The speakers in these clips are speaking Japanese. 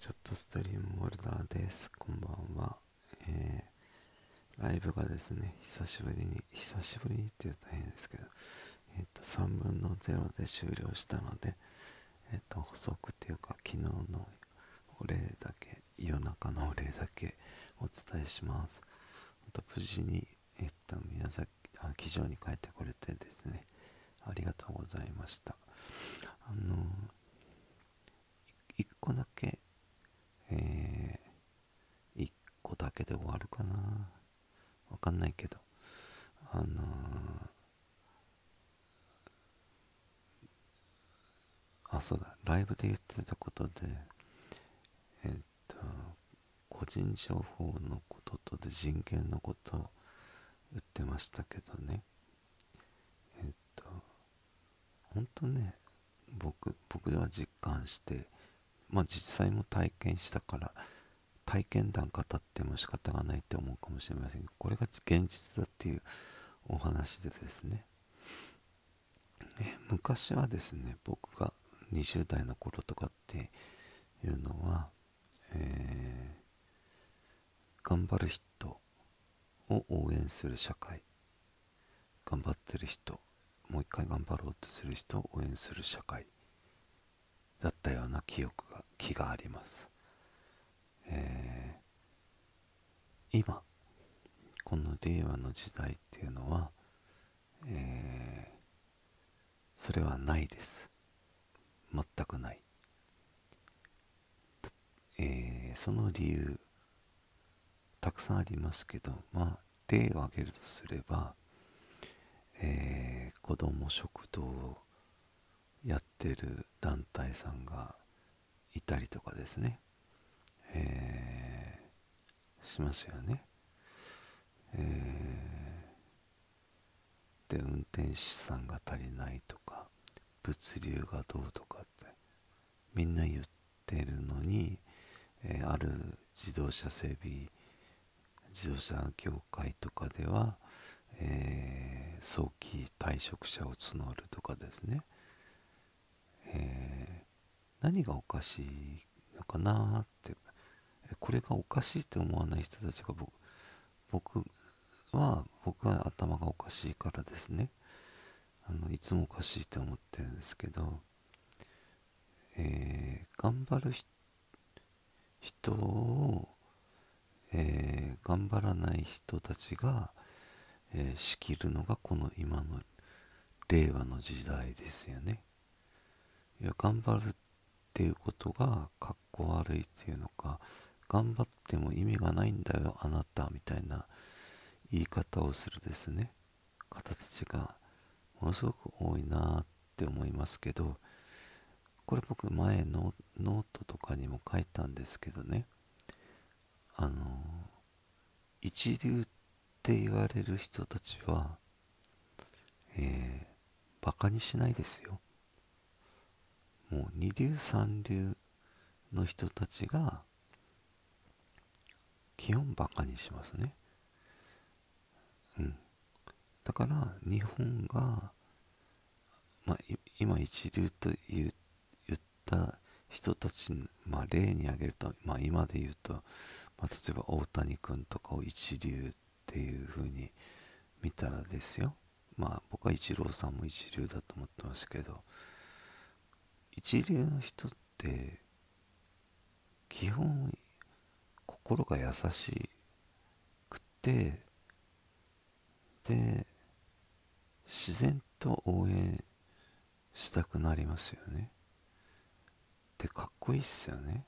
ちょっとストリームホルダーです。こんばんは。えー、ライブがですね、久しぶりに、久しぶりにって言うと変ですけど、えっ、ー、と、3分の0で終了したので、えっ、ー、と、補足っていうか、昨日のお礼だけ、夜中のお礼だけお伝えします。と無事に、えっと、宮崎、あ、機場に帰ってこれてですね、ありがとうございました。あの1個だけ、えー、1個だけで終わるかな。わかんないけど、あのー、あ、そうだ、ライブで言ってたことで、えっと、個人情報のこととで人権のこと言ってましたけどね、えっと、本当ね、僕、僕では実感して、まあ実際も体験したから体験談語っても仕方がないって思うかもしれませんがこれが現実だっていうお話でですね。え昔はですね僕が20代の頃とかっていうのは、えー、頑張る人を応援する社会頑張ってる人もう一回頑張ろうとする人を応援する社会だったような記憶が気があります、えー、今この令和の時代っていうのは、えー、それはないです。全くない、えー、その理由たくさんありますけどまあ例を挙げるとすれば、えー、子ども食堂をやってる団体さんがいたりとかですね、えー、しますよね。えー、で運転手さんが足りないとか物流がどうとかってみんな言ってるのに、えー、ある自動車整備自動車業界とかでは、えー、早期退職者を募るとかですね、えー、何がおかしいのかなってこれがおかしいって思わない人たちが僕は僕は頭がおかしいからですねあのいつもおかしいって思ってるんですけど、えー、頑張る人を、えー、頑張らない人たちが、えー、仕切るのがこの今の令和の時代ですよね。いや頑張るっていうことがかっこ悪いっていうのか頑張っても意味がないんだよあなたみたいな言い方をするですね。方たちがものすごく多いなって思いますけどこれ僕前のノートとかにも書いたんですけどね。あの一流って言われる人たちはえー、バカにしないですよ。もう二流三流の人たちが基本バカにしますね。うん。だから日本が、まあ、今一流と言った人たち、まあ、例に挙げると、まあ、今で言うと、まあ、例えば大谷君とかを一流っていうふうに見たらですよ。まあ僕はイチローさんも一流だと思ってますけど一流の人って基本心が優しくてで自然と応援したくなりますよね。でかっこいいっすよね。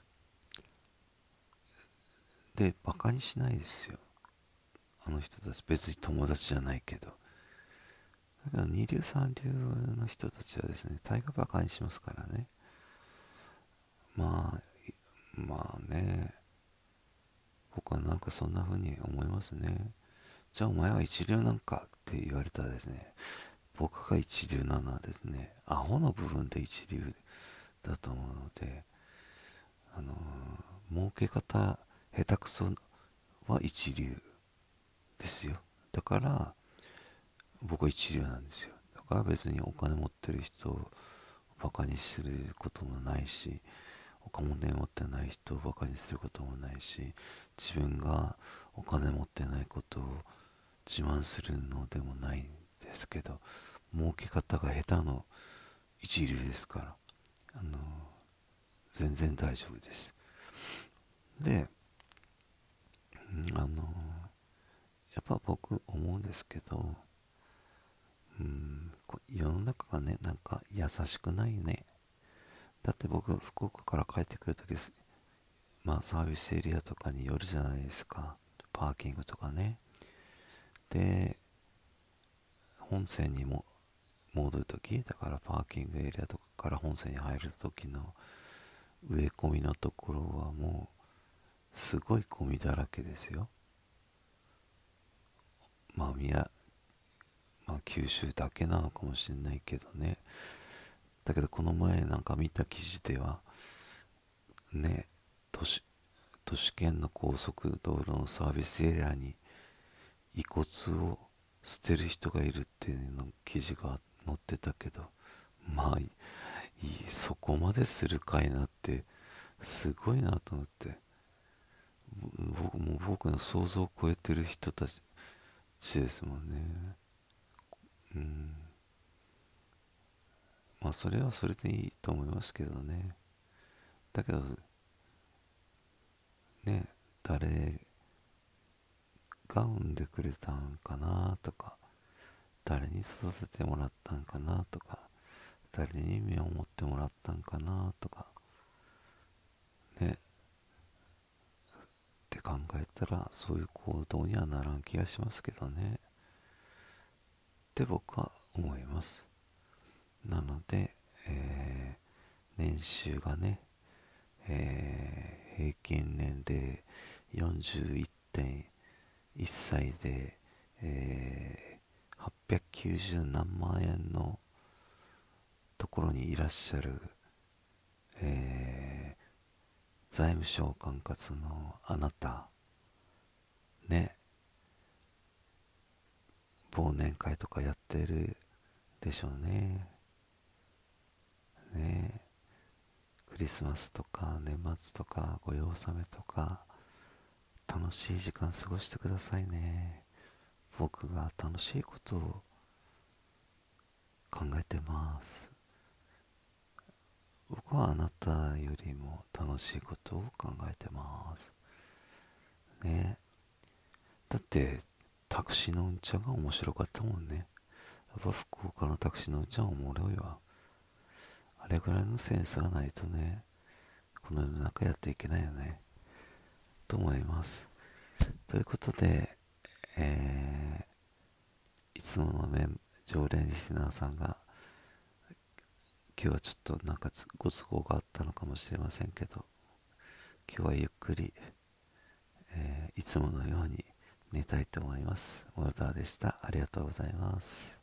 でバカにしないですよ。あの人たち。別に友達じゃないけど。だから二流三流の人たちはですね、大河バカにしますからね。まあ、まあね、僕はなんかそんな風に思いますね。じゃあお前は一流なんかって言われたらですね、僕が一流なのはですね、アホの部分で一流だと思うので、あのー、儲け方下手くそは一流ですよ。だから、僕は一流なんですよだから別にお金持ってる人をバカにすることもないしお金持ってない人をバカにすることもないし自分がお金持ってないことを自慢するのでもないんですけど儲け方が下手の一流ですからあの全然大丈夫です。であのやっぱ僕思うんですけどうん世の中がねなんか優しくないねだって僕福岡から帰ってくるときまあサービスエリアとかによるじゃないですか。パーキングとかね。で本線にも戻るときだからパーキングエリアとかから本線に入るときの植え込みのところはもうすごいゴミだらけですよ。まあ宮まあ九州だけなのかもしれないけどね。だけどこの前なんか見た記事ではね都市都市圏の高速道路のサービスエリアに遺骨を捨てる人がいるっていうの記事が載ってたけどまあいいそこまでするかいなってすごいなと思って。僕も僕の想像を超えてる人たちですもんね。うん。まあそれはそれでいいと思いますけどね。だけどね誰が産んでくれたんかなとか誰に育ててもらったんかなとか誰に目を持ってもらったんかなとかね。って考えたらそういう行動にはならん気がしますけどね。って僕は思います。なので、えー、年収がね、えー、平均年齢41.1歳で、えー、890何万円のところにいらっしゃる、えー、財務省管轄のあなたね忘年会とかやってるでしょうね。ね。クリスマスとか年末とかご用納めとか楽しい時間過ごしてくださいね。僕が楽しいことを考えてます。僕はあなたよりも楽しいことを考えてます。ね。だってタクシーのうんちゃんが面白かったもんね。やっぱ福岡のタクシーのうんちゃんおもろいわ。れぐらいのセンスがないとねこの世の中やっていけないよねと思いますということで、えー、いつものメン常連リスナーさんが今日はちょっとなんかご都合があったのかもしれませんけど今日はゆっくり、えー、いつものように寝たいと思います。モルダーでした。ありがとうございます。